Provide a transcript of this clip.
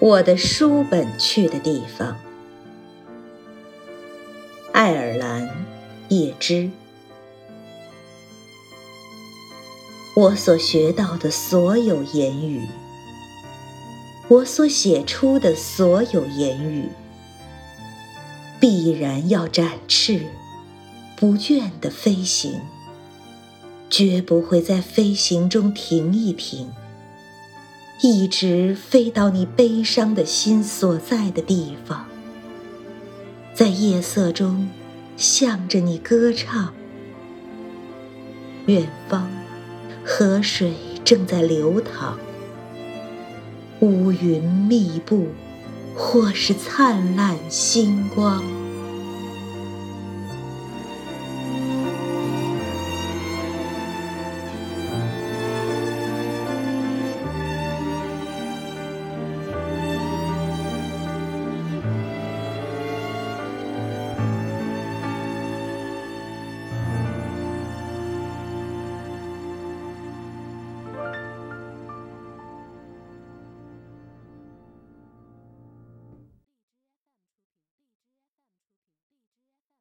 我的书本去的地方。爱尔兰，叶芝。我所学到的所有言语，我所写出的所有言语，必然要展翅，不倦地飞行，绝不会在飞行中停一停。一直飞到你悲伤的心所在的地方，在夜色中向着你歌唱。远方，河水正在流淌，乌云密布，或是灿烂星光。